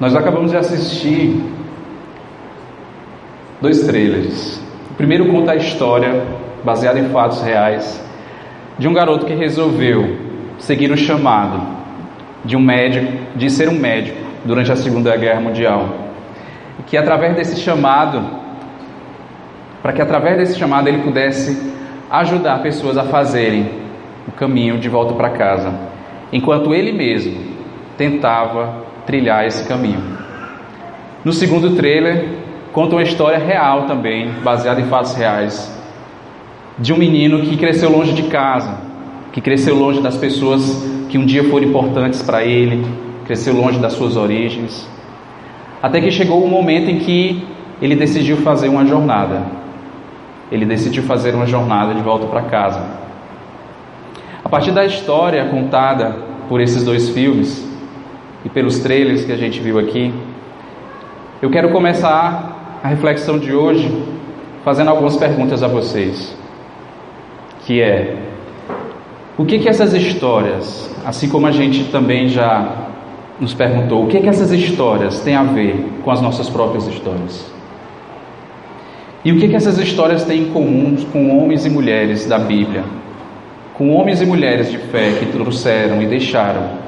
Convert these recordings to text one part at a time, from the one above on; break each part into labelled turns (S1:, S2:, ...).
S1: Nós acabamos de assistir dois trailers. O primeiro conta a história, baseada em fatos reais, de um garoto que resolveu seguir o chamado de um médico, de ser um médico durante a Segunda Guerra Mundial. Que através desse chamado, para que através desse chamado ele pudesse ajudar pessoas a fazerem o caminho de volta para casa, enquanto ele mesmo tentava trilhar esse caminho. No segundo trailer, conta uma história real também, baseada em fatos reais, de um menino que cresceu longe de casa, que cresceu longe das pessoas que um dia foram importantes para ele, cresceu longe das suas origens, até que chegou o um momento em que ele decidiu fazer uma jornada. Ele decidiu fazer uma jornada de volta para casa. A partir da história contada por esses dois filmes, e pelos trailers que a gente viu aqui, eu quero começar a reflexão de hoje fazendo algumas perguntas a vocês. Que é: o que que essas histórias, assim como a gente também já nos perguntou, o que que essas histórias têm a ver com as nossas próprias histórias? E o que que essas histórias têm em comum com homens e mulheres da Bíblia? Com homens e mulheres de fé que trouxeram e deixaram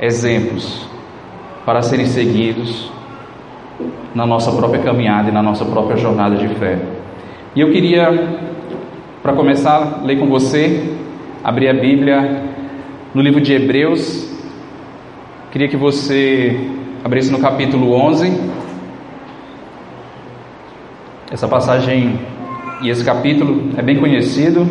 S1: exemplos para serem seguidos na nossa própria caminhada e na nossa própria jornada de fé. E eu queria, para começar, ler com você, abrir a Bíblia no livro de Hebreus. Queria que você abrisse no capítulo 11. Essa passagem e esse capítulo é bem conhecido,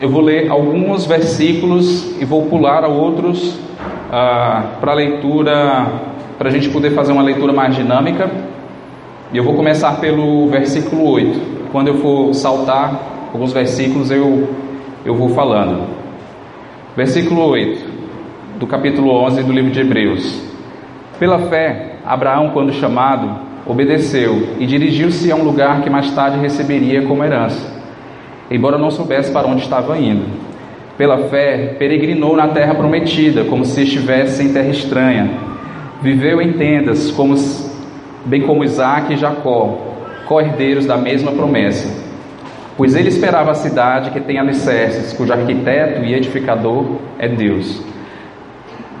S1: eu vou ler alguns versículos e vou pular a outros ah, para leitura, para a gente poder fazer uma leitura mais dinâmica. E eu vou começar pelo versículo 8. Quando eu for saltar alguns versículos, eu, eu vou falando. Versículo 8 do capítulo 11 do livro de Hebreus. Pela fé, Abraão, quando chamado, obedeceu e dirigiu-se a um lugar que mais tarde receberia como herança embora não soubesse para onde estava indo. Pela fé, peregrinou na terra prometida, como se estivesse em terra estranha. Viveu em tendas, como, bem como Isaac e Jacó, co-herdeiros da mesma promessa. Pois ele esperava a cidade que tem alicerces, cujo arquiteto e edificador é Deus.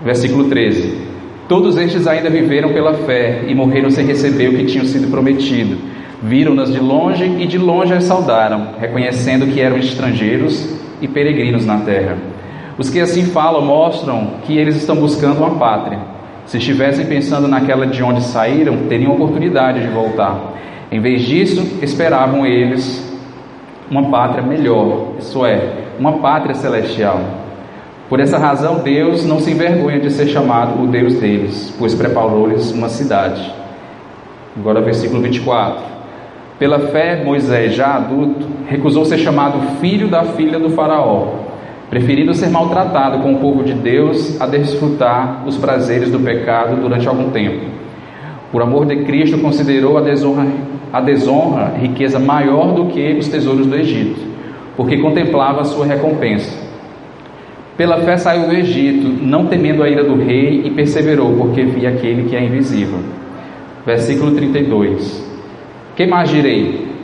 S1: Versículo 13. Todos estes ainda viveram pela fé e morreram sem receber o que tinham sido prometido Viram-nas de longe e de longe as saudaram, reconhecendo que eram estrangeiros e peregrinos na terra. Os que assim falam mostram que eles estão buscando uma pátria. Se estivessem pensando naquela de onde saíram, teriam oportunidade de voltar. Em vez disso, esperavam eles uma pátria melhor, isso é, uma pátria celestial. Por essa razão, Deus não se envergonha de ser chamado o Deus deles, pois preparou-lhes uma cidade. Agora, versículo 24. Pela fé, Moisés, já adulto, recusou ser chamado filho da filha do Faraó, preferindo ser maltratado com o povo de Deus a desfrutar os prazeres do pecado durante algum tempo. Por amor de Cristo, considerou a desonra, a desonra riqueza maior do que os tesouros do Egito, porque contemplava a sua recompensa. Pela fé saiu do Egito, não temendo a ira do rei, e perseverou, porque via aquele que é invisível. Versículo 32. Que mais direi?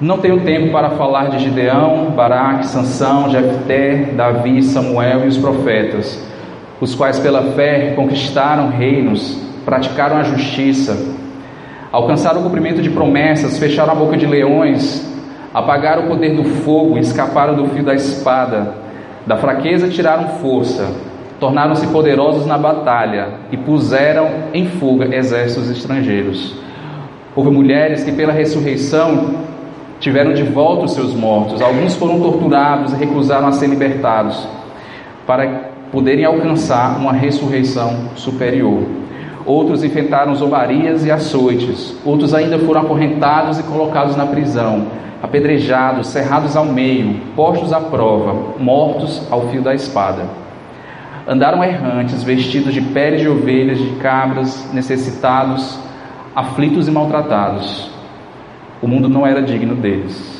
S1: Não tenho tempo para falar de Gideão, Baraque, Sansão, Jefté, Davi, Samuel e os profetas, os quais pela fé conquistaram reinos, praticaram a justiça, alcançaram o cumprimento de promessas, fecharam a boca de leões, apagaram o poder do fogo, escaparam do fio da espada, da fraqueza tiraram força, tornaram-se poderosos na batalha e puseram em fuga exércitos estrangeiros. Houve mulheres que, pela ressurreição, tiveram de volta os seus mortos. Alguns foram torturados e recusaram a ser libertados para poderem alcançar uma ressurreição superior. Outros enfrentaram zombarias e açoites. Outros ainda foram acorrentados e colocados na prisão, apedrejados, cerrados ao meio, postos à prova, mortos ao fio da espada. Andaram errantes, vestidos de peles de ovelhas, de cabras, necessitados, aflitos e maltratados. O mundo não era digno deles.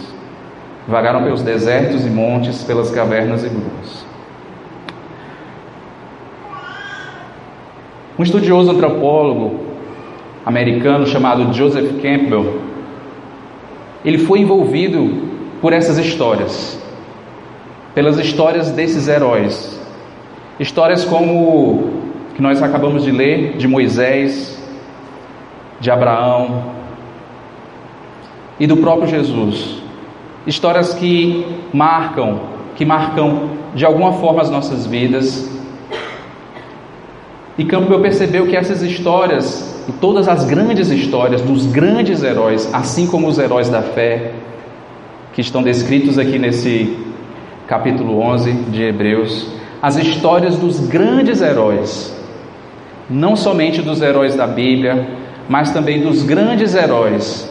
S1: vagaram pelos desertos e montes, pelas cavernas e grutas. Um estudioso antropólogo americano chamado Joseph Campbell, ele foi envolvido por essas histórias, pelas histórias desses heróis. Histórias como que nós acabamos de ler de Moisés, de Abraão e do próprio Jesus. Histórias que marcam, que marcam de alguma forma as nossas vidas. E Campbell percebeu que essas histórias, e todas as grandes histórias dos grandes heróis, assim como os heróis da fé, que estão descritos aqui nesse capítulo 11 de Hebreus, as histórias dos grandes heróis, não somente dos heróis da Bíblia, mas também dos grandes heróis,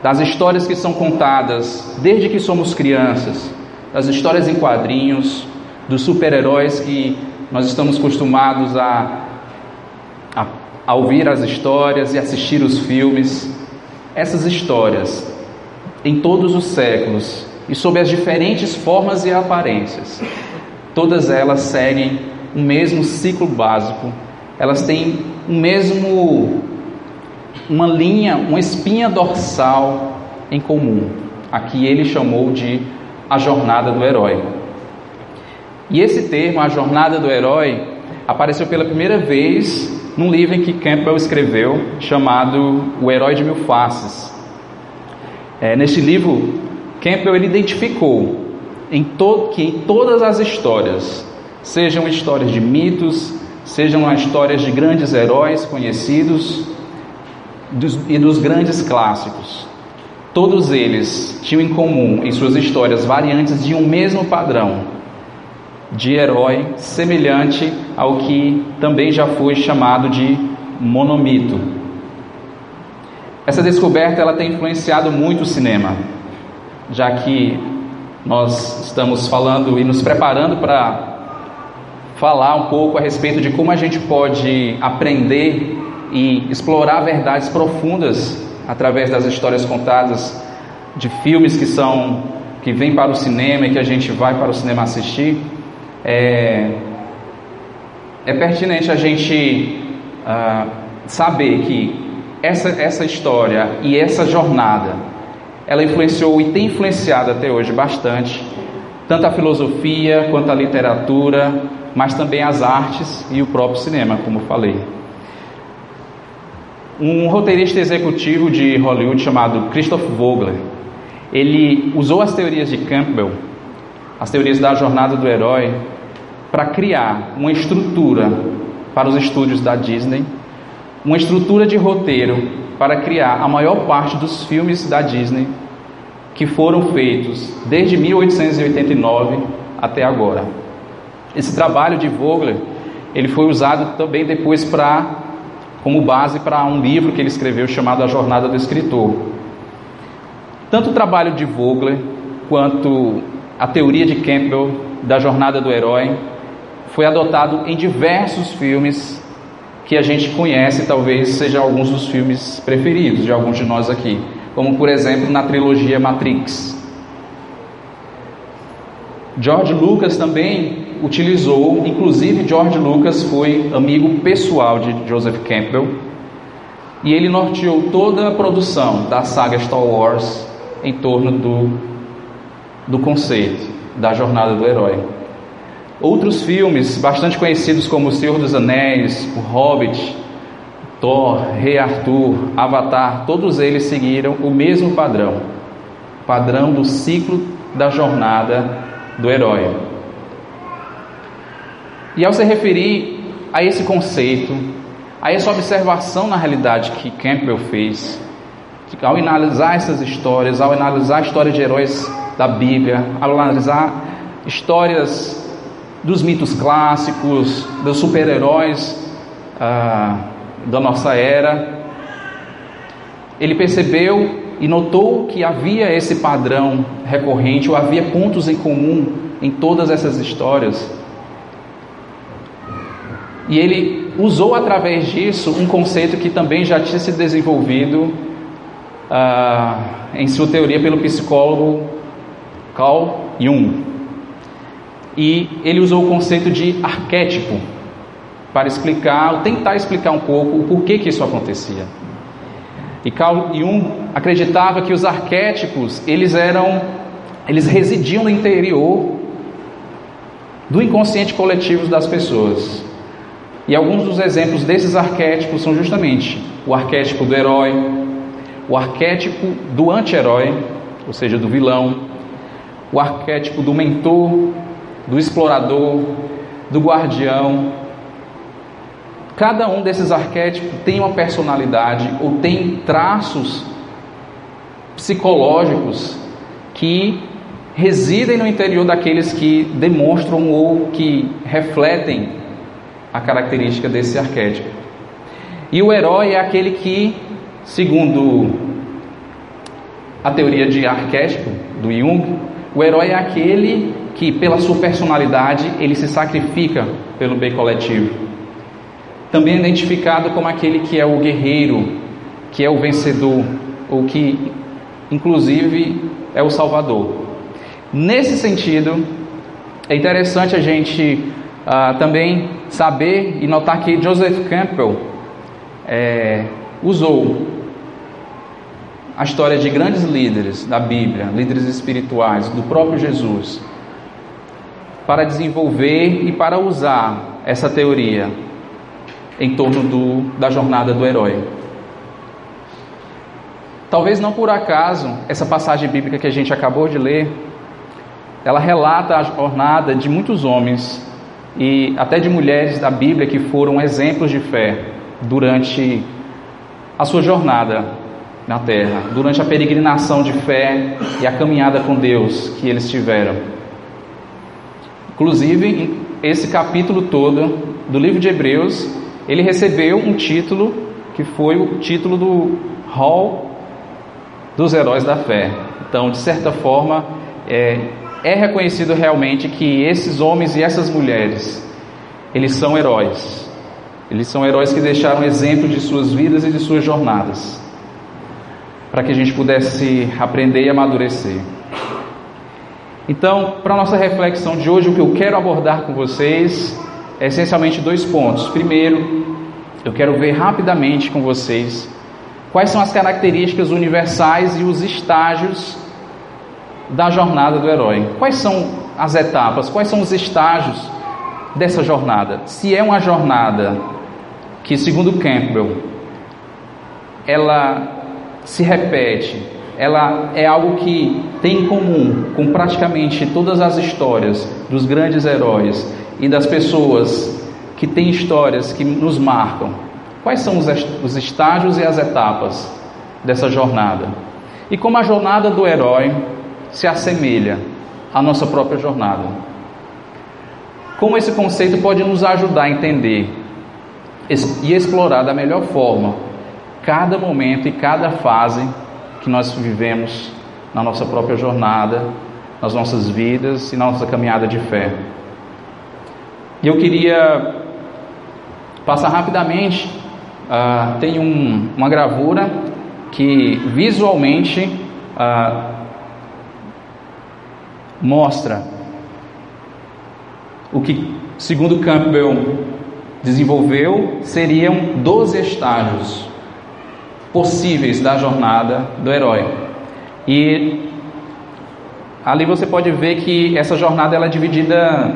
S1: das histórias que são contadas desde que somos crianças, das histórias em quadrinhos, dos super-heróis que nós estamos acostumados a, a, a ouvir as histórias e assistir os filmes. Essas histórias em todos os séculos e sob as diferentes formas e aparências. Todas elas seguem o mesmo ciclo básico, elas têm o mesmo uma linha, uma espinha dorsal em comum, a que ele chamou de a jornada do herói. E esse termo, a jornada do herói, apareceu pela primeira vez num livro em que Campbell escreveu, chamado O Herói de Mil Faces. É, neste livro, Campbell ele identificou em que em todas as histórias, sejam histórias de mitos, sejam histórias de grandes heróis conhecidos dos, e dos grandes clássicos, todos eles tinham em comum em suas histórias variantes de um mesmo padrão de herói semelhante ao que também já foi chamado de monomito, essa descoberta ela tem influenciado muito o cinema, já que nós estamos falando e nos preparando para falar um pouco a respeito de como a gente pode aprender e explorar verdades profundas através das histórias contadas de filmes que são que vêm para o cinema e que a gente vai para o cinema assistir. É, é pertinente a gente uh, saber que essa, essa história e essa jornada, ela influenciou e tem influenciado até hoje bastante, tanto a filosofia quanto a literatura, mas também as artes e o próprio cinema, como falei. Um roteirista executivo de Hollywood chamado Christoph Vogler, ele usou as teorias de Campbell, as teorias da jornada do herói, para criar uma estrutura para os estúdios da Disney uma estrutura de roteiro para criar a maior parte dos filmes da Disney que foram feitos desde 1889 até agora. Esse trabalho de Vogler, ele foi usado também depois para como base para um livro que ele escreveu chamado A Jornada do Escritor. Tanto o trabalho de Vogler quanto a teoria de Campbell da jornada do herói foi adotado em diversos filmes que a gente conhece, talvez seja alguns dos filmes preferidos de alguns de nós aqui, como por exemplo na trilogia Matrix. George Lucas também utilizou, inclusive George Lucas foi amigo pessoal de Joseph Campbell, e ele norteou toda a produção da saga Star Wars em torno do, do conceito da jornada do herói. Outros filmes bastante conhecidos como O Senhor dos Anéis, O Hobbit, Thor, Rei Arthur, Avatar, todos eles seguiram o mesmo padrão, padrão do ciclo da jornada do herói. E ao se referir a esse conceito, a essa observação na realidade que Campbell fez, ao analisar essas histórias, ao analisar a história de heróis da Bíblia, ao analisar histórias dos mitos clássicos, dos super-heróis ah, da nossa era. Ele percebeu e notou que havia esse padrão recorrente, ou havia pontos em comum em todas essas histórias. E ele usou através disso um conceito que também já tinha se desenvolvido ah, em sua teoria pelo psicólogo Carl Jung. E ele usou o conceito de arquétipo para explicar, tentar explicar um pouco o porquê que isso acontecia. E Carl Jung acreditava que os arquétipos, eles eram eles residiam no interior do inconsciente coletivo das pessoas. E alguns dos exemplos desses arquétipos são justamente o arquétipo do herói, o arquétipo do anti-herói, ou seja, do vilão, o arquétipo do mentor, do explorador, do guardião. Cada um desses arquétipos tem uma personalidade ou tem traços psicológicos que residem no interior daqueles que demonstram ou que refletem a característica desse arquétipo. E o herói é aquele que, segundo a teoria de arquétipo do Jung, o herói é aquele que, pela sua personalidade, ele se sacrifica pelo bem coletivo. Também é identificado como aquele que é o guerreiro, que é o vencedor, ou que, inclusive, é o salvador. Nesse sentido, é interessante a gente uh, também saber e notar que Joseph Campbell é, usou a história de grandes líderes da Bíblia, líderes espirituais, do próprio Jesus, para desenvolver e para usar essa teoria em torno do, da jornada do herói. Talvez não por acaso essa passagem bíblica que a gente acabou de ler ela relata a jornada de muitos homens e até de mulheres da Bíblia que foram exemplos de fé durante a sua jornada na terra, durante a peregrinação de fé e a caminhada com Deus que eles tiveram. Inclusive, esse capítulo todo do livro de Hebreus, ele recebeu um título que foi o título do Hall dos Heróis da Fé. Então, de certa forma, é, é reconhecido realmente que esses homens e essas mulheres, eles são heróis. Eles são heróis que deixaram exemplo de suas vidas e de suas jornadas, para que a gente pudesse aprender e amadurecer. Então, para a nossa reflexão de hoje, o que eu quero abordar com vocês é essencialmente dois pontos. Primeiro, eu quero ver rapidamente com vocês quais são as características universais e os estágios da jornada do herói. Quais são as etapas, quais são os estágios dessa jornada? Se é uma jornada que, segundo Campbell, ela se repete, ela é algo que tem em comum com praticamente todas as histórias dos grandes heróis e das pessoas que têm histórias que nos marcam. Quais são os estágios e as etapas dessa jornada? E como a jornada do herói se assemelha à nossa própria jornada. Como esse conceito pode nos ajudar a entender e explorar da melhor forma cada momento e cada fase que nós vivemos na nossa própria jornada, nas nossas vidas e na nossa caminhada de fé. E eu queria passar rapidamente, uh, tem um, uma gravura que visualmente uh, mostra o que, segundo Campbell desenvolveu, seriam 12 estágios possíveis da jornada do herói. E ali você pode ver que essa jornada ela é dividida,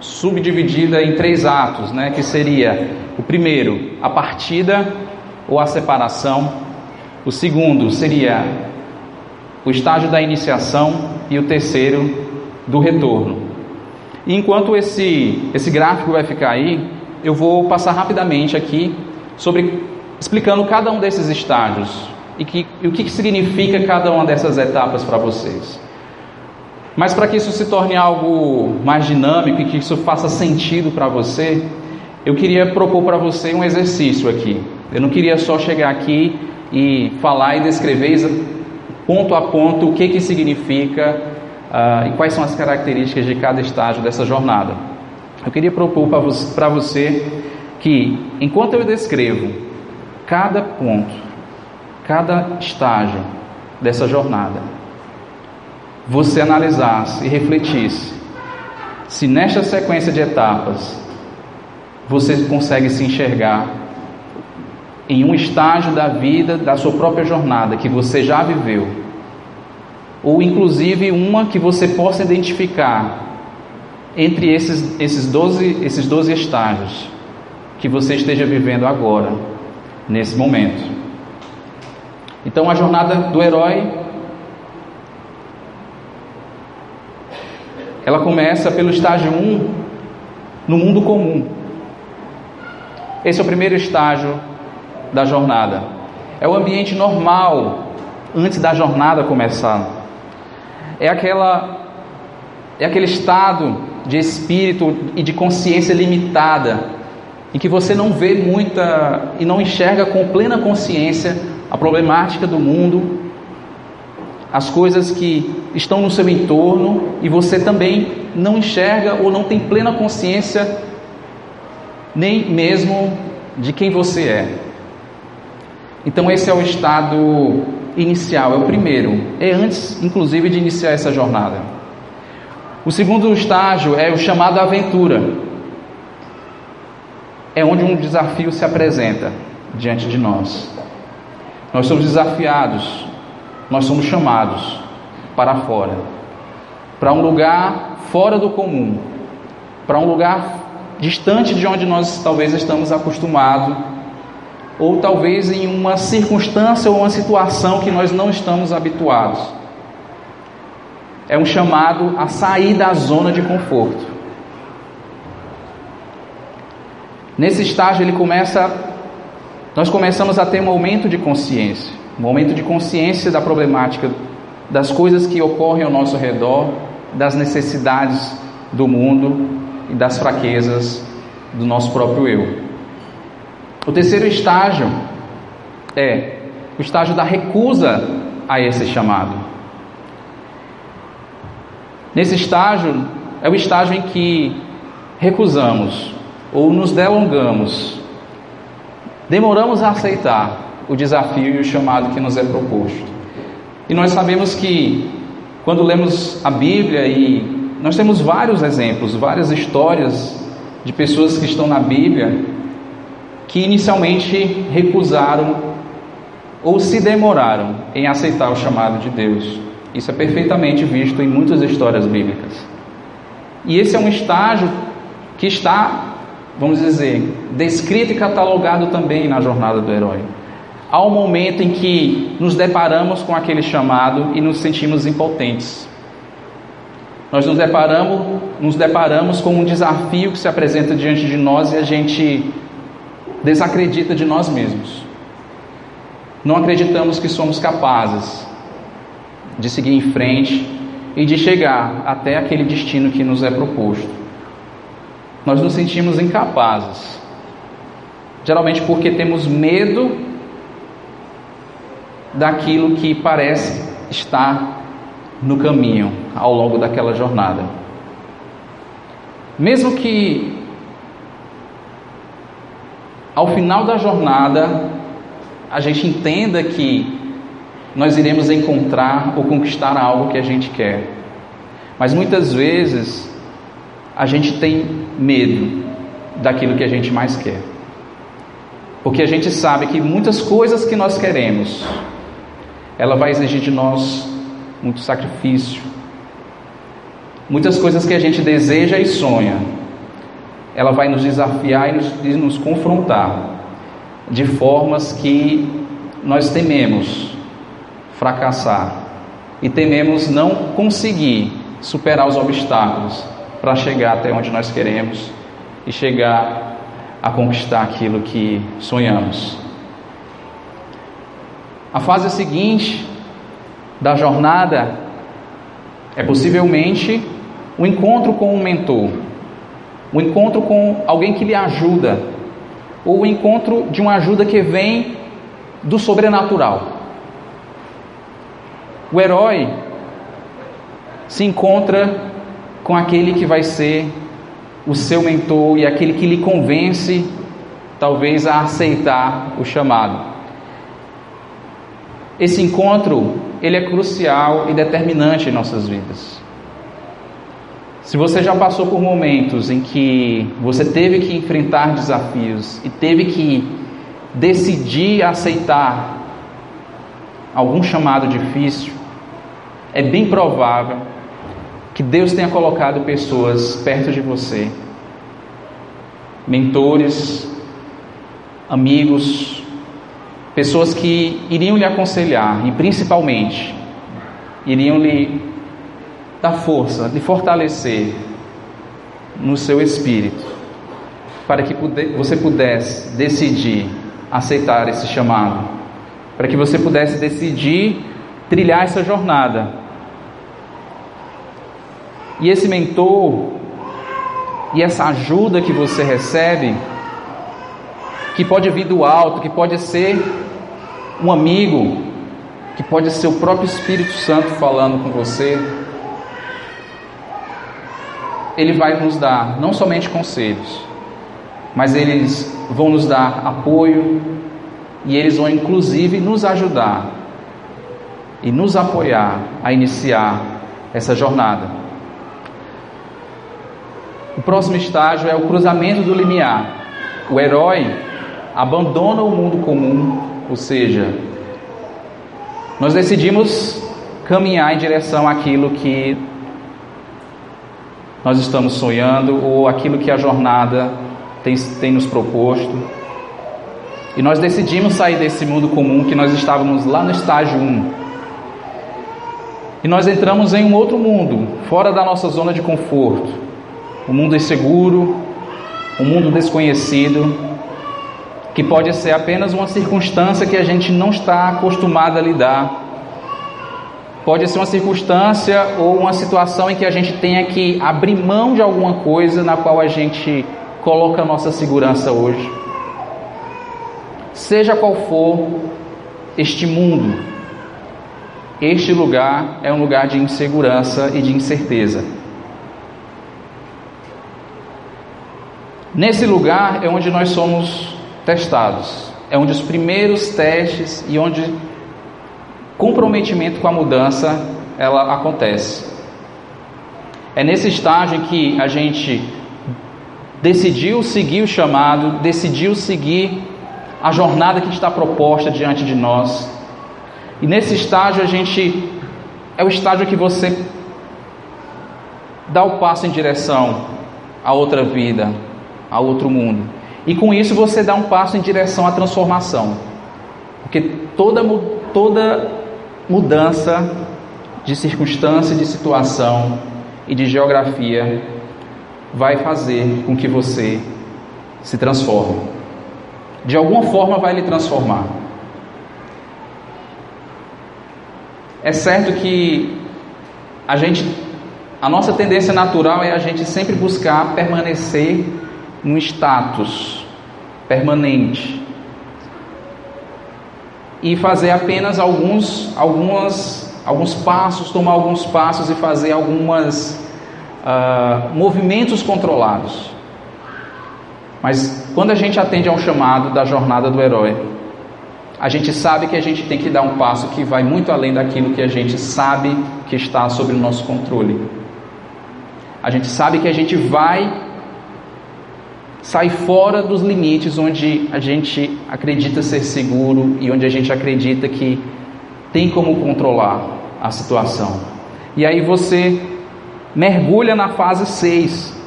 S1: subdividida em três atos, né? Que seria o primeiro, a partida ou a separação. O segundo seria o estágio da iniciação e o terceiro do retorno. E enquanto esse, esse gráfico vai ficar aí, eu vou passar rapidamente aqui sobre explicando cada um desses estágios e, que, e o que, significa cada uma dessas etapas para vocês. Mas para que isso se torne algo mais dinâmico e que isso faça sentido para você, eu queria propor para você um exercício aqui. Eu não queria só chegar aqui e falar e descrever ponto a ponto o que, que significa uh, e quais são as características de cada estágio dessa jornada. Eu queria propor para você que, enquanto eu descrevo cada ponto, cada estágio dessa jornada, você analisasse e refletisse se nesta sequência de etapas você consegue se enxergar em um estágio da vida, da sua própria jornada que você já viveu, ou inclusive uma que você possa identificar entre esses, esses, 12, esses 12 estágios que você esteja vivendo agora, nesse momento. Então, a jornada do herói ela começa pelo estágio 1 no mundo comum. Esse é o primeiro estágio da jornada. É o ambiente normal antes da jornada começar. É aquela é aquele estado de espírito e de consciência limitada em que você não vê muita e não enxerga com plena consciência a problemática do mundo, as coisas que estão no seu entorno e você também não enxerga ou não tem plena consciência nem mesmo de quem você é. Então esse é o estado inicial, é o primeiro, é antes inclusive de iniciar essa jornada. O segundo estágio é o chamado aventura. É onde um desafio se apresenta diante de nós. Nós somos desafiados, nós somos chamados para fora, para um lugar fora do comum, para um lugar distante de onde nós talvez estamos acostumados, ou talvez em uma circunstância ou uma situação que nós não estamos habituados. É um chamado a sair da zona de conforto. Nesse estágio ele começa nós começamos a ter um momento de consciência, um momento de consciência da problemática, das coisas que ocorrem ao nosso redor, das necessidades do mundo e das fraquezas do nosso próprio eu. O terceiro estágio é o estágio da recusa a esse chamado. Nesse estágio é o estágio em que recusamos ou nos delongamos demoramos a aceitar o desafio e o chamado que nos é proposto. E nós sabemos que quando lemos a Bíblia e nós temos vários exemplos, várias histórias de pessoas que estão na Bíblia que inicialmente recusaram ou se demoraram em aceitar o chamado de Deus. Isso é perfeitamente visto em muitas histórias bíblicas. E esse é um estágio que está vamos dizer, descrito e catalogado também na jornada do herói. Há um momento em que nos deparamos com aquele chamado e nos sentimos impotentes. Nós nos deparamos, nos deparamos com um desafio que se apresenta diante de nós e a gente desacredita de nós mesmos. Não acreditamos que somos capazes de seguir em frente e de chegar até aquele destino que nos é proposto nós nos sentimos incapazes. Geralmente porque temos medo daquilo que parece estar no caminho ao longo daquela jornada. Mesmo que ao final da jornada a gente entenda que nós iremos encontrar ou conquistar algo que a gente quer. Mas muitas vezes a gente tem medo daquilo que a gente mais quer. Porque a gente sabe que muitas coisas que nós queremos, ela vai exigir de nós muito sacrifício. Muitas coisas que a gente deseja e sonha, ela vai nos desafiar e nos, nos confrontar de formas que nós tememos fracassar e tememos não conseguir superar os obstáculos para chegar até onde nós queremos e chegar a conquistar aquilo que sonhamos. A fase seguinte da jornada é possivelmente o encontro com um mentor, o encontro com alguém que lhe ajuda, ou o encontro de uma ajuda que vem do sobrenatural. O herói se encontra com aquele que vai ser o seu mentor e aquele que lhe convence, talvez, a aceitar o chamado. Esse encontro ele é crucial e determinante em nossas vidas. Se você já passou por momentos em que você teve que enfrentar desafios e teve que decidir aceitar algum chamado difícil, é bem provável que Deus tenha colocado pessoas perto de você, mentores, amigos, pessoas que iriam lhe aconselhar e principalmente iriam lhe dar força, lhe fortalecer no seu espírito, para que você pudesse decidir aceitar esse chamado, para que você pudesse decidir trilhar essa jornada. E esse mentor e essa ajuda que você recebe, que pode vir do alto, que pode ser um amigo, que pode ser o próprio Espírito Santo falando com você, ele vai nos dar não somente conselhos, mas eles vão nos dar apoio e eles vão inclusive nos ajudar e nos apoiar a iniciar essa jornada. O próximo estágio é o cruzamento do limiar. O herói abandona o mundo comum, ou seja, nós decidimos caminhar em direção àquilo que nós estamos sonhando ou aquilo que a jornada tem, tem nos proposto. E nós decidimos sair desse mundo comum que nós estávamos lá no estágio 1. E nós entramos em um outro mundo, fora da nossa zona de conforto. Um mundo inseguro, um mundo desconhecido, que pode ser apenas uma circunstância que a gente não está acostumado a lidar Pode ser uma circunstância ou uma situação em que a gente tenha que abrir mão de alguma coisa na qual a gente coloca a nossa segurança hoje. Seja qual for este mundo, este lugar é um lugar de insegurança e de incerteza. Nesse lugar é onde nós somos testados, é onde os primeiros testes e onde comprometimento com a mudança ela acontece. É nesse estágio em que a gente decidiu seguir o chamado, decidiu seguir a jornada que está proposta diante de nós. E nesse estágio a gente é o estágio que você dá o passo em direção a outra vida, a outro mundo. E com isso você dá um passo em direção à transformação. Porque toda toda mudança de circunstância, de situação e de geografia vai fazer com que você se transforme. De alguma forma vai lhe transformar. É certo que a gente a nossa tendência natural é a gente sempre buscar permanecer num status permanente, e fazer apenas alguns, algumas, alguns passos, tomar alguns passos e fazer algumas uh, movimentos controlados. Mas quando a gente atende ao chamado da jornada do herói, a gente sabe que a gente tem que dar um passo que vai muito além daquilo que a gente sabe que está sob o nosso controle. A gente sabe que a gente vai sai fora dos limites onde a gente acredita ser seguro e onde a gente acredita que tem como controlar a situação. E aí você mergulha na fase 6,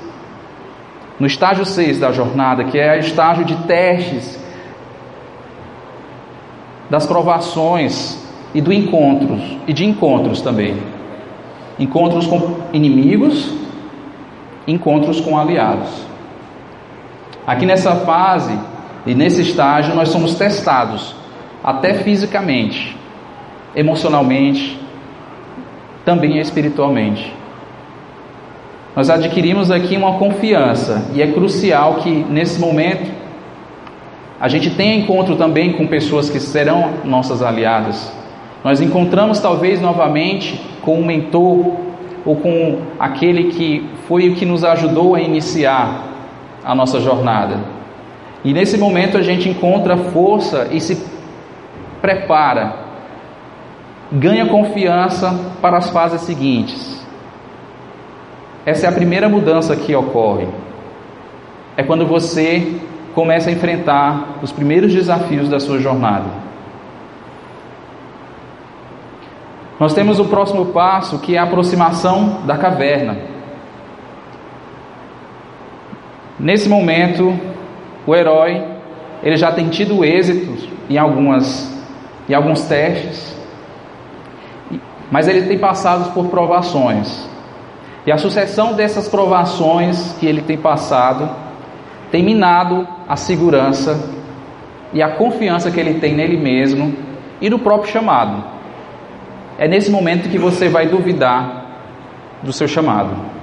S1: no estágio 6 da jornada, que é o estágio de testes, das provações e do encontros e de encontros também. Encontros com inimigos, encontros com aliados. Aqui nessa fase e nesse estágio nós somos testados, até fisicamente, emocionalmente, também espiritualmente. Nós adquirimos aqui uma confiança e é crucial que nesse momento a gente tenha encontro também com pessoas que serão nossas aliadas. Nós encontramos talvez novamente com um mentor ou com aquele que foi o que nos ajudou a iniciar a nossa jornada. E nesse momento a gente encontra força e se prepara ganha confiança para as fases seguintes. Essa é a primeira mudança que ocorre. É quando você começa a enfrentar os primeiros desafios da sua jornada. Nós temos o próximo passo, que é a aproximação da caverna. Nesse momento, o herói ele já tem tido êxito em algumas em alguns testes, mas ele tem passado por provações. E a sucessão dessas provações que ele tem passado tem minado a segurança e a confiança que ele tem nele mesmo e no próprio chamado. É nesse momento que você vai duvidar do seu chamado.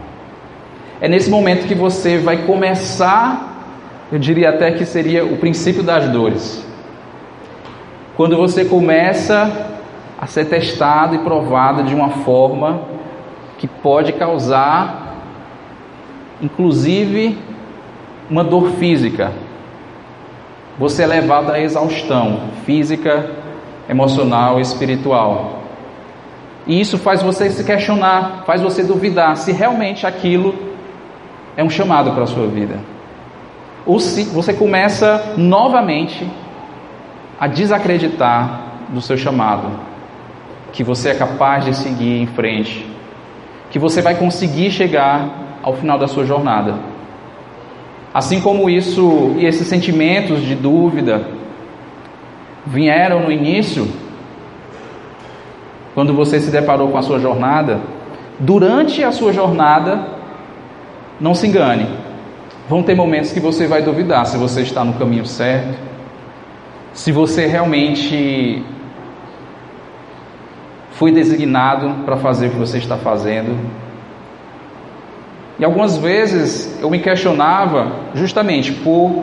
S1: É nesse momento que você vai começar, eu diria até que seria o princípio das dores. Quando você começa a ser testado e provado de uma forma que pode causar, inclusive, uma dor física. Você é levado à exaustão física, emocional e espiritual. E isso faz você se questionar, faz você duvidar se realmente aquilo é um chamado para a sua vida. Ou se você começa novamente a desacreditar do seu chamado, que você é capaz de seguir em frente, que você vai conseguir chegar ao final da sua jornada. Assim como isso e esses sentimentos de dúvida vieram no início, quando você se deparou com a sua jornada, durante a sua jornada, não se engane, vão ter momentos que você vai duvidar se você está no caminho certo, se você realmente foi designado para fazer o que você está fazendo. E algumas vezes eu me questionava justamente por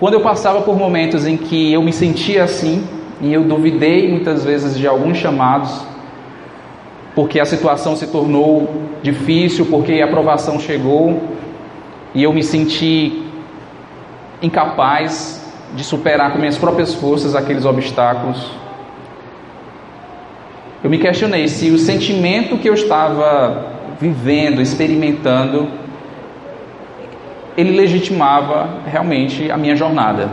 S1: quando eu passava por momentos em que eu me sentia assim, e eu duvidei muitas vezes de alguns chamados, porque a situação se tornou difícil, porque a aprovação chegou, e eu me senti incapaz de superar com minhas próprias forças aqueles obstáculos eu me questionei se o sentimento que eu estava vivendo, experimentando, ele legitimava realmente a minha jornada.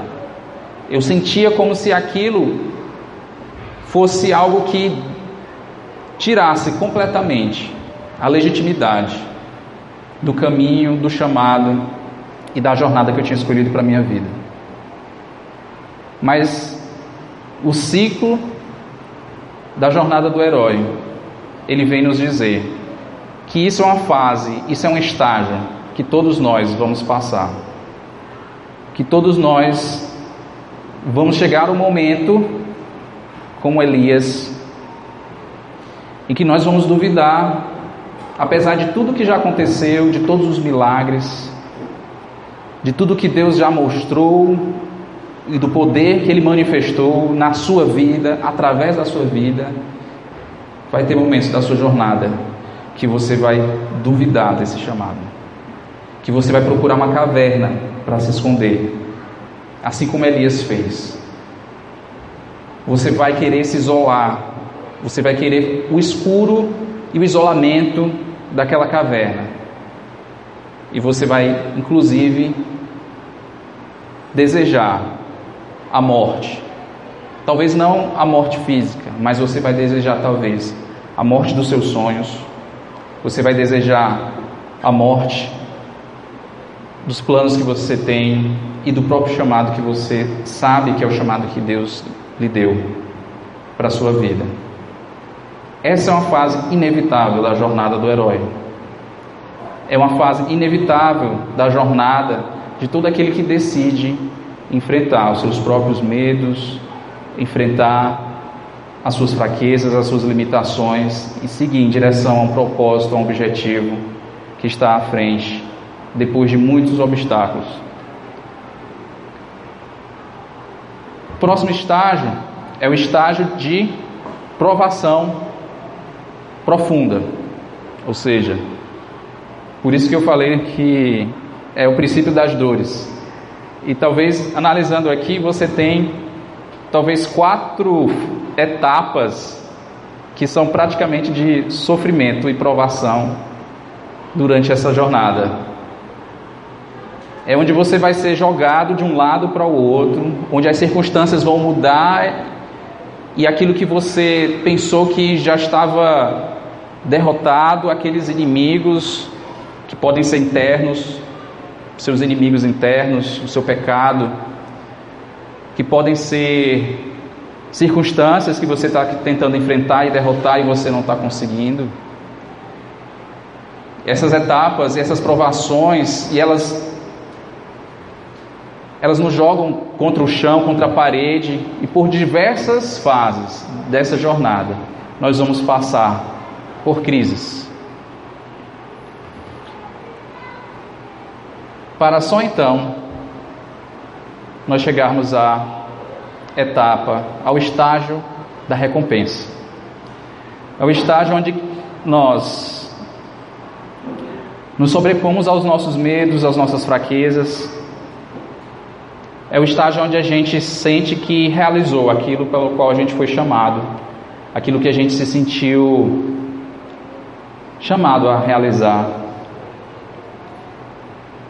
S1: Eu sentia como se aquilo fosse algo que tirasse completamente a legitimidade do caminho, do chamado e da jornada que eu tinha escolhido para a minha vida. Mas o ciclo da jornada do herói, ele vem nos dizer que isso é uma fase, isso é um estágio que todos nós vamos passar. Que todos nós vamos chegar um momento como Elias em que nós vamos duvidar, apesar de tudo que já aconteceu, de todos os milagres, de tudo que Deus já mostrou, e do poder que Ele manifestou na sua vida, através da sua vida, vai ter momentos da sua jornada que você vai duvidar desse chamado, que você vai procurar uma caverna para se esconder, assim como Elias fez. Você vai querer se isolar, você vai querer o escuro e o isolamento daquela caverna. E você vai, inclusive, desejar a morte. Talvez não a morte física, mas você vai desejar talvez a morte dos seus sonhos. Você vai desejar a morte dos planos que você tem e do próprio chamado que você sabe que é o chamado que Deus lhe deu para a sua vida. Essa é uma fase inevitável da jornada do herói. É uma fase inevitável da jornada de todo aquele que decide enfrentar os seus próprios medos, enfrentar as suas fraquezas, as suas limitações e seguir em direção a um propósito, a um objetivo que está à frente, depois de muitos obstáculos. O próximo estágio é o estágio de provação profunda, ou seja, por isso que eu falei que é o princípio das dores. E talvez analisando aqui, você tem talvez quatro etapas que são praticamente de sofrimento e provação durante essa jornada. É onde você vai ser jogado de um lado para o outro, onde as circunstâncias vão mudar e aquilo que você pensou que já estava derrotado, aqueles inimigos que podem ser internos, seus inimigos internos, o seu pecado, que podem ser circunstâncias que você está tentando enfrentar e derrotar e você não está conseguindo. Essas etapas essas provações, e elas elas nos jogam contra o chão, contra a parede, e por diversas fases dessa jornada, nós vamos passar por crises. Para só então nós chegarmos à etapa, ao estágio da recompensa. É o estágio onde nós nos sobrepomos aos nossos medos, às nossas fraquezas. É o estágio onde a gente sente que realizou aquilo pelo qual a gente foi chamado, aquilo que a gente se sentiu chamado a realizar.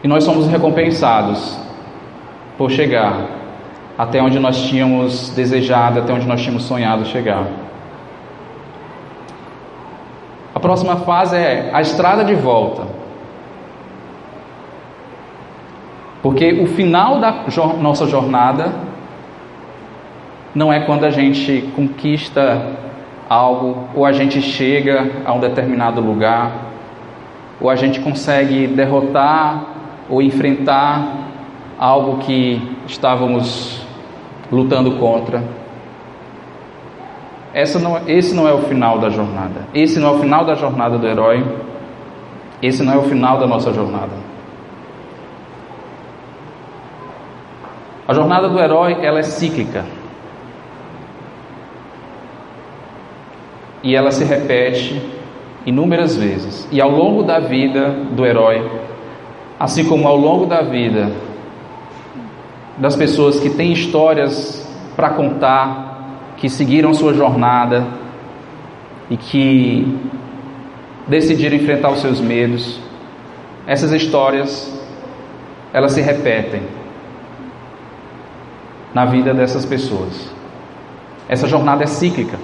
S1: E nós somos recompensados por chegar até onde nós tínhamos desejado, até onde nós tínhamos sonhado chegar. A próxima fase é a estrada de volta. Porque o final da nossa jornada não é quando a gente conquista algo, ou a gente chega a um determinado lugar, ou a gente consegue derrotar ou enfrentar algo que estávamos lutando contra. Essa não, esse não é o final da jornada. Esse não é o final da jornada do herói. Esse não é o final da nossa jornada. A jornada do herói ela é cíclica. E ela se repete inúmeras vezes. E ao longo da vida do herói, assim como ao longo da vida das pessoas que têm histórias para contar, que seguiram sua jornada e que decidiram enfrentar os seus medos, essas histórias elas se repetem na vida dessas pessoas. Essa jornada é cíclica.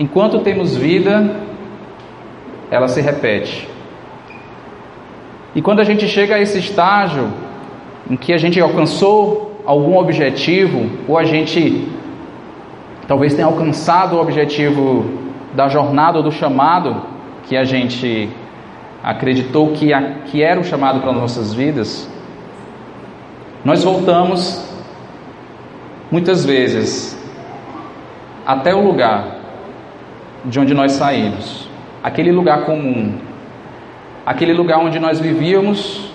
S1: Enquanto temos vida, ela se repete. E quando a gente chega a esse estágio em que a gente alcançou algum objetivo, ou a gente talvez tenha alcançado o objetivo da jornada ou do chamado que a gente acreditou que, que era o chamado para nossas vidas, nós voltamos muitas vezes até o lugar de onde nós saímos, aquele lugar comum, aquele lugar onde nós vivíamos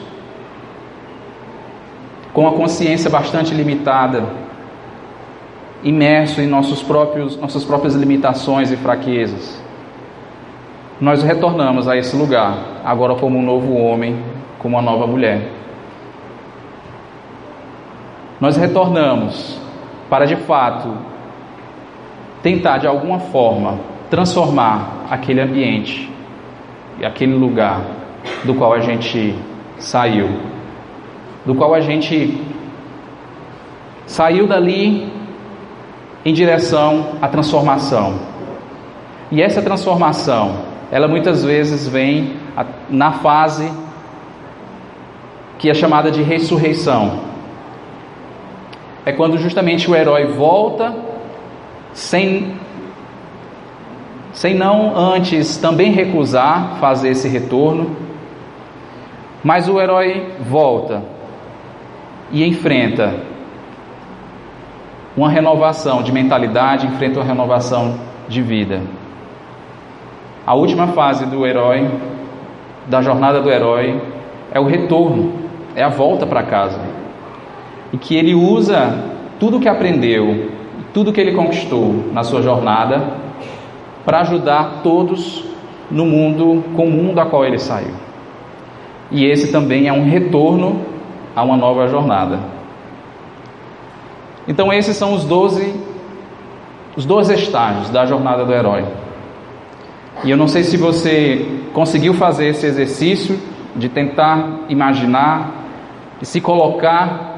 S1: com a consciência bastante limitada, imerso em nossos próprios, nossas próprias limitações e fraquezas. Nós retornamos a esse lugar, agora como um novo homem, como uma nova mulher. Nós retornamos para de fato tentar de alguma forma transformar aquele ambiente e aquele lugar do qual a gente saiu, do qual a gente saiu dali em direção à transformação. E essa transformação, ela muitas vezes vem na fase que é chamada de ressurreição é quando justamente o herói volta sem sem não antes também recusar fazer esse retorno, mas o herói volta e enfrenta uma renovação de mentalidade, enfrenta uma renovação de vida. A última fase do herói, da jornada do herói, é o retorno, é a volta para casa e que ele usa tudo que aprendeu, tudo que ele conquistou na sua jornada para ajudar todos no mundo comum da qual ele saiu. E esse também é um retorno a uma nova jornada. Então esses são os doze os dois estágios da jornada do herói. E eu não sei se você conseguiu fazer esse exercício de tentar imaginar e se colocar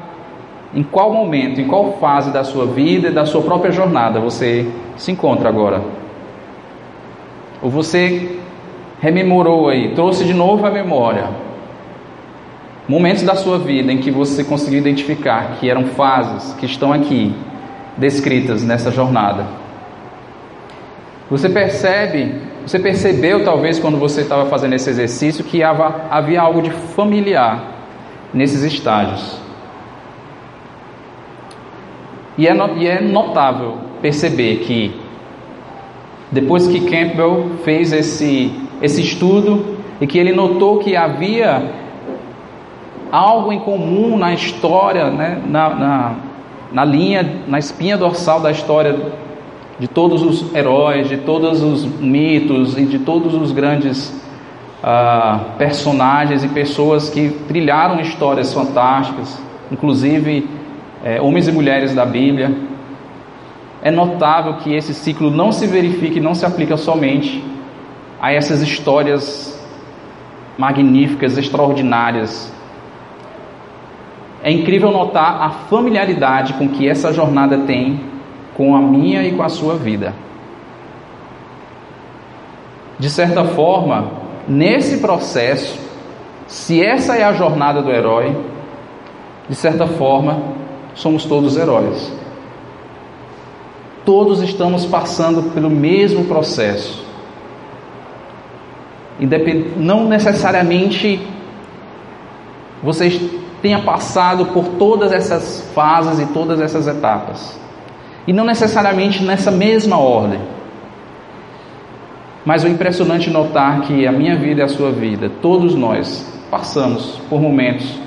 S1: em qual momento, em qual fase da sua vida e da sua própria jornada você se encontra agora. Ou você rememorou aí, trouxe de novo a memória momentos da sua vida em que você conseguiu identificar que eram fases que estão aqui descritas nessa jornada. Você percebe, você percebeu talvez quando você estava fazendo esse exercício que havia algo de familiar nesses estágios. E é, e é notável perceber que depois que Campbell fez esse, esse estudo e que ele notou que havia algo em comum na história, né, na, na, na linha, na espinha dorsal da história de todos os heróis, de todos os mitos e de todos os grandes uh, personagens e pessoas que trilharam histórias fantásticas, inclusive é, homens e mulheres da Bíblia, é notável que esse ciclo não se verifica e não se aplica somente a essas histórias magníficas, extraordinárias. É incrível notar a familiaridade com que essa jornada tem com a minha e com a sua vida. De certa forma, nesse processo, se essa é a jornada do herói, de certa forma, somos todos heróis. Todos estamos passando pelo mesmo processo. Não necessariamente vocês tenha passado por todas essas fases e todas essas etapas. E não necessariamente nessa mesma ordem. Mas o impressionante notar que a minha vida e a sua vida, todos nós passamos por momentos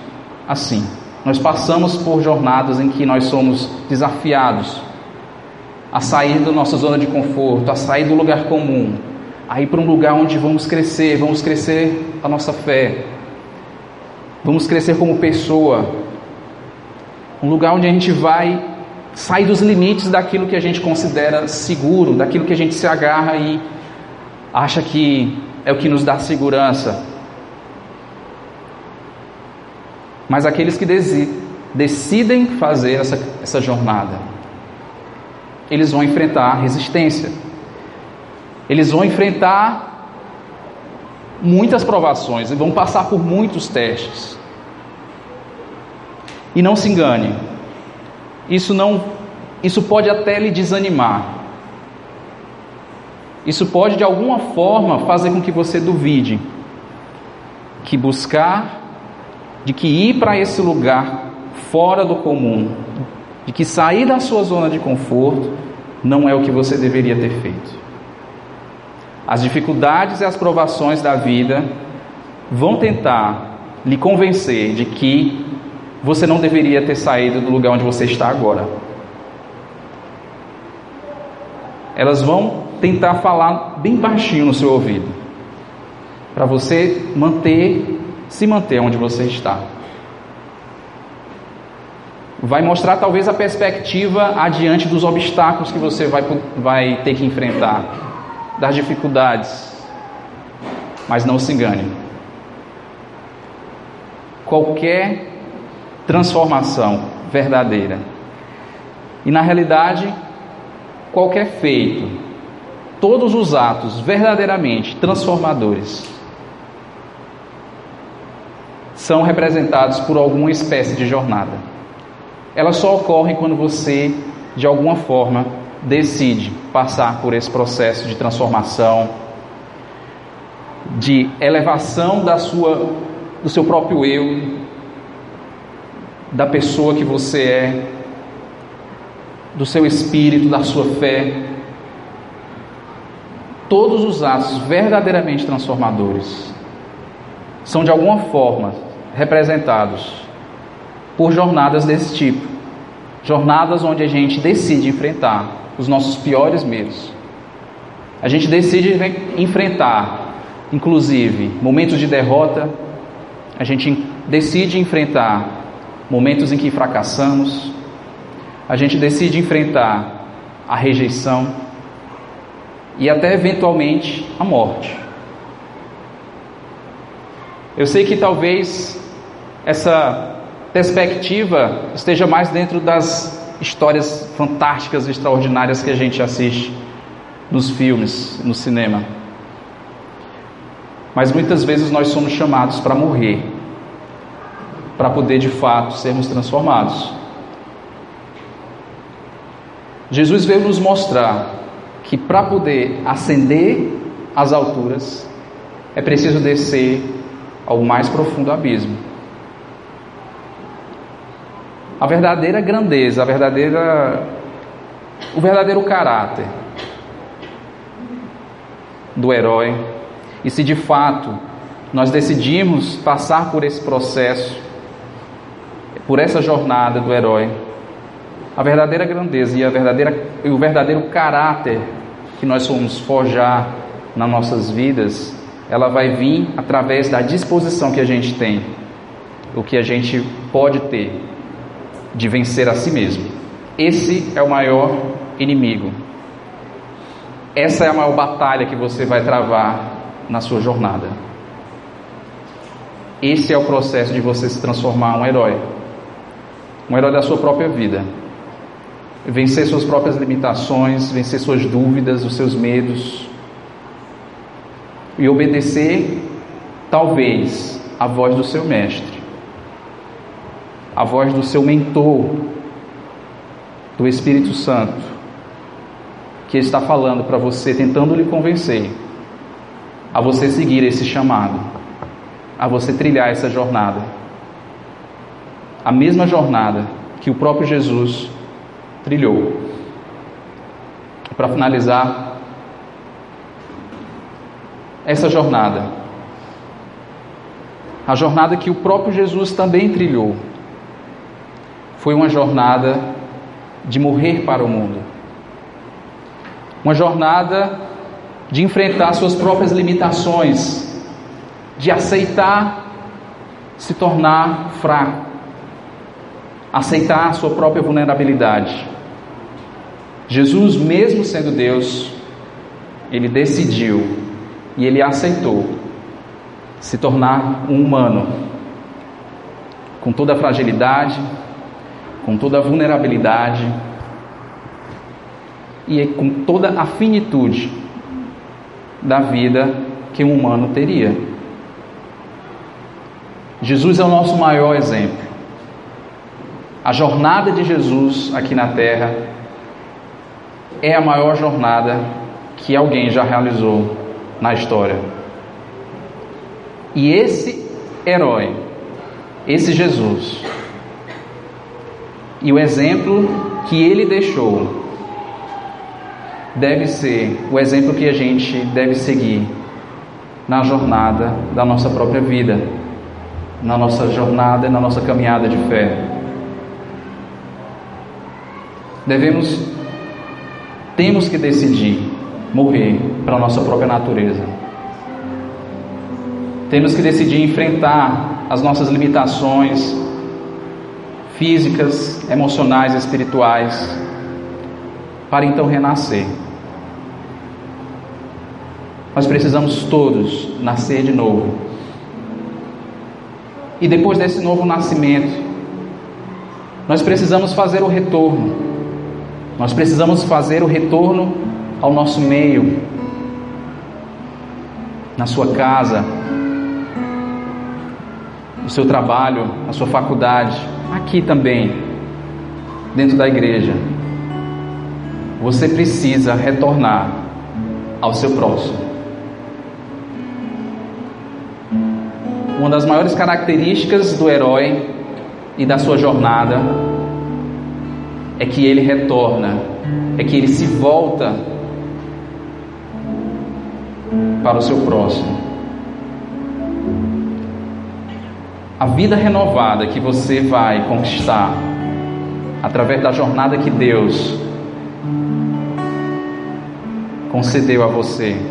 S1: assim. Nós passamos por jornadas em que nós somos desafiados a sair da nossa zona de conforto, a sair do lugar comum, a ir para um lugar onde vamos crescer, vamos crescer a nossa fé, vamos crescer como pessoa, um lugar onde a gente vai sair dos limites daquilo que a gente considera seguro, daquilo que a gente se agarra e acha que é o que nos dá segurança. Mas aqueles que decidem fazer essa, essa jornada, eles vão enfrentar resistência. Eles vão enfrentar muitas provações e vão passar por muitos testes. E não se engane. Isso não isso pode até lhe desanimar. Isso pode de alguma forma fazer com que você duvide que buscar de que ir para esse lugar fora do comum, de que sair da sua zona de conforto não é o que você deveria ter feito. As dificuldades e as provações da vida vão tentar lhe convencer de que você não deveria ter saído do lugar onde você está agora. Elas vão tentar falar bem baixinho no seu ouvido, para você manter se manter onde você está. Vai mostrar talvez a perspectiva adiante dos obstáculos que você vai, vai ter que enfrentar, das dificuldades. Mas não se engane. Qualquer transformação verdadeira, e na realidade, qualquer feito, todos os atos verdadeiramente transformadores, são representados por alguma espécie de jornada. Elas só ocorrem quando você, de alguma forma, decide passar por esse processo de transformação, de elevação da sua, do seu próprio eu, da pessoa que você é, do seu espírito, da sua fé. Todos os atos verdadeiramente transformadores são de alguma forma representados por jornadas desse tipo. Jornadas onde a gente decide enfrentar os nossos piores medos. A gente decide enfrentar, inclusive, momentos de derrota. A gente decide enfrentar momentos em que fracassamos. A gente decide enfrentar a rejeição e até eventualmente a morte. Eu sei que talvez essa perspectiva esteja mais dentro das histórias fantásticas e extraordinárias que a gente assiste nos filmes, no cinema. Mas muitas vezes nós somos chamados para morrer, para poder de fato sermos transformados. Jesus veio nos mostrar que para poder ascender às alturas é preciso descer ao mais profundo abismo. A verdadeira grandeza, a verdadeira o verdadeiro caráter do herói. E se de fato nós decidimos passar por esse processo, por essa jornada do herói, a verdadeira grandeza e, a verdadeira, e o verdadeiro caráter que nós vamos forjar nas nossas vidas, ela vai vir através da disposição que a gente tem, o que a gente pode ter de vencer a si mesmo. Esse é o maior inimigo. Essa é a maior batalha que você vai travar na sua jornada. Esse é o processo de você se transformar um herói. Um herói da sua própria vida vencer suas próprias limitações, vencer suas dúvidas, os seus medos e obedecer, talvez, a voz do seu mestre, a voz do seu mentor, do Espírito Santo, que está falando para você, tentando lhe convencer a você seguir esse chamado, a você trilhar essa jornada. A mesma jornada que o próprio Jesus trilhou. Para finalizar essa jornada, a jornada que o próprio Jesus também trilhou, foi uma jornada de morrer para o mundo, uma jornada de enfrentar suas próprias limitações, de aceitar se tornar fraco, aceitar a sua própria vulnerabilidade. Jesus, mesmo sendo Deus, ele decidiu e ele aceitou se tornar um humano, com toda a fragilidade, com toda a vulnerabilidade e com toda a finitude da vida que um humano teria. Jesus é o nosso maior exemplo. A jornada de Jesus aqui na terra é a maior jornada que alguém já realizou na história. E esse herói, esse Jesus, e o exemplo que ele deixou, deve ser o exemplo que a gente deve seguir na jornada da nossa própria vida, na nossa jornada, na nossa caminhada de fé. Devemos, temos que decidir morrer para a nossa própria natureza. Temos que decidir enfrentar as nossas limitações físicas, emocionais, espirituais, para então renascer. Nós precisamos todos nascer de novo. E depois desse novo nascimento, nós precisamos fazer o retorno nós precisamos fazer o retorno ao nosso meio, na sua casa, no seu trabalho, na sua faculdade, aqui também, dentro da igreja. Você precisa retornar ao seu próximo. Uma das maiores características do herói e da sua jornada é que ele retorna, é que ele se volta para o seu próximo. A vida renovada que você vai conquistar através da jornada que Deus concedeu a você,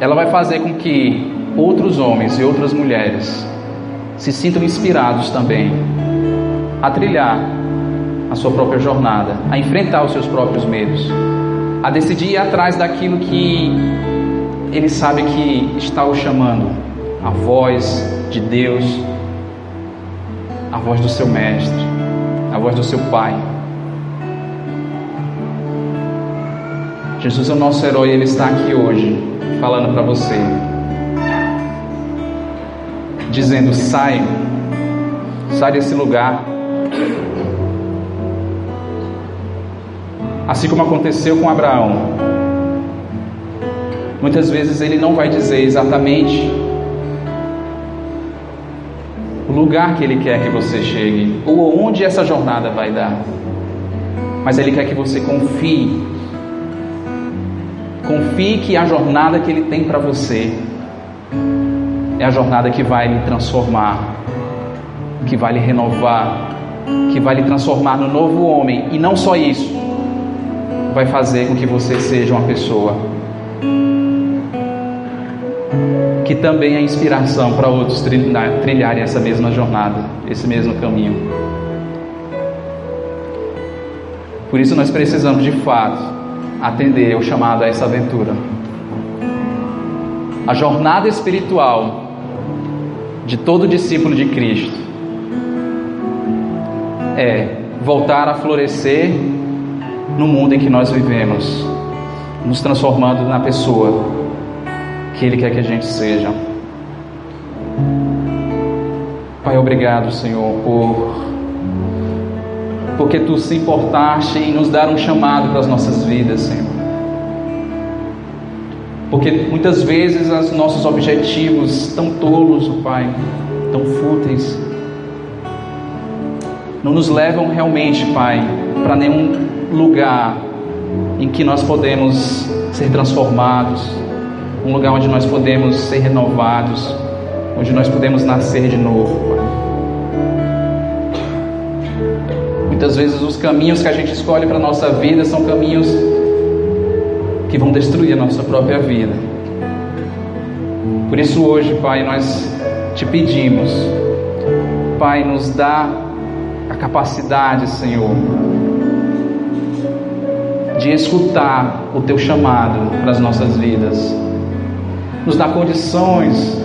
S1: ela vai fazer com que outros homens e outras mulheres se sintam inspirados também a trilhar a sua própria jornada, a enfrentar os seus próprios medos, a decidir ir atrás daquilo que ele sabe que está o chamando, a voz de Deus, a voz do seu mestre, a voz do seu pai. Jesus é o nosso herói, ele está aqui hoje falando para você, dizendo: sai, sai desse lugar. Assim como aconteceu com Abraão. Muitas vezes ele não vai dizer exatamente o lugar que ele quer que você chegue, ou onde essa jornada vai dar. Mas ele quer que você confie Confie que a jornada que Ele tem para você é a jornada que vai lhe transformar, que vai lhe renovar, que vai lhe transformar no novo homem. E não só isso, vai fazer com que você seja uma pessoa que também é inspiração para outros trilharem essa mesma jornada, esse mesmo caminho. Por isso nós precisamos de fato atender o chamado a essa aventura. A jornada espiritual de todo discípulo de Cristo é voltar a florescer no mundo em que nós vivemos, nos transformando na pessoa que Ele quer que a gente seja. Pai, obrigado, Senhor, por porque tu se importaste em nos dar um chamado para as nossas vidas, Senhor. Porque muitas vezes os nossos objetivos tão tolos, Pai, tão fúteis, não nos levam realmente, Pai, para nenhum lugar em que nós podemos ser transformados, um lugar onde nós podemos ser renovados, onde nós podemos nascer de novo, Pai. Muitas vezes os caminhos que a gente escolhe para a nossa vida são caminhos que vão destruir a nossa própria vida. Por isso hoje, Pai, nós te pedimos, Pai, nos dá a capacidade, Senhor, de escutar o teu chamado para as nossas vidas. Nos dá condições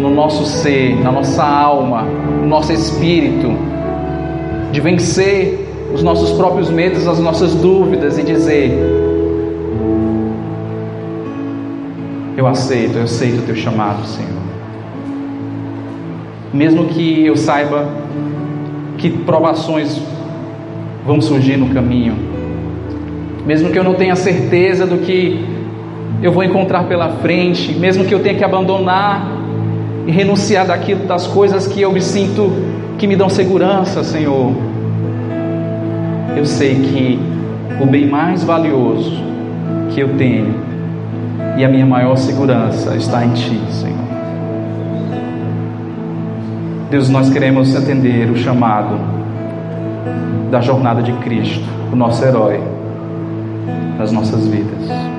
S1: no nosso ser, na nossa alma, no nosso espírito de vencer os nossos próprios medos, as nossas dúvidas e dizer: Eu aceito, eu aceito o teu chamado, Senhor. Mesmo que eu saiba que provações vão surgir no caminho, mesmo que eu não tenha certeza do que eu vou encontrar pela frente, mesmo que eu tenha que abandonar e renunciar daquilo, das coisas que eu me sinto que me dão segurança, Senhor. Eu sei que o bem mais valioso que eu tenho e a minha maior segurança está em Ti, Senhor. Deus, nós queremos atender o chamado da jornada de Cristo, o nosso herói, nas nossas vidas.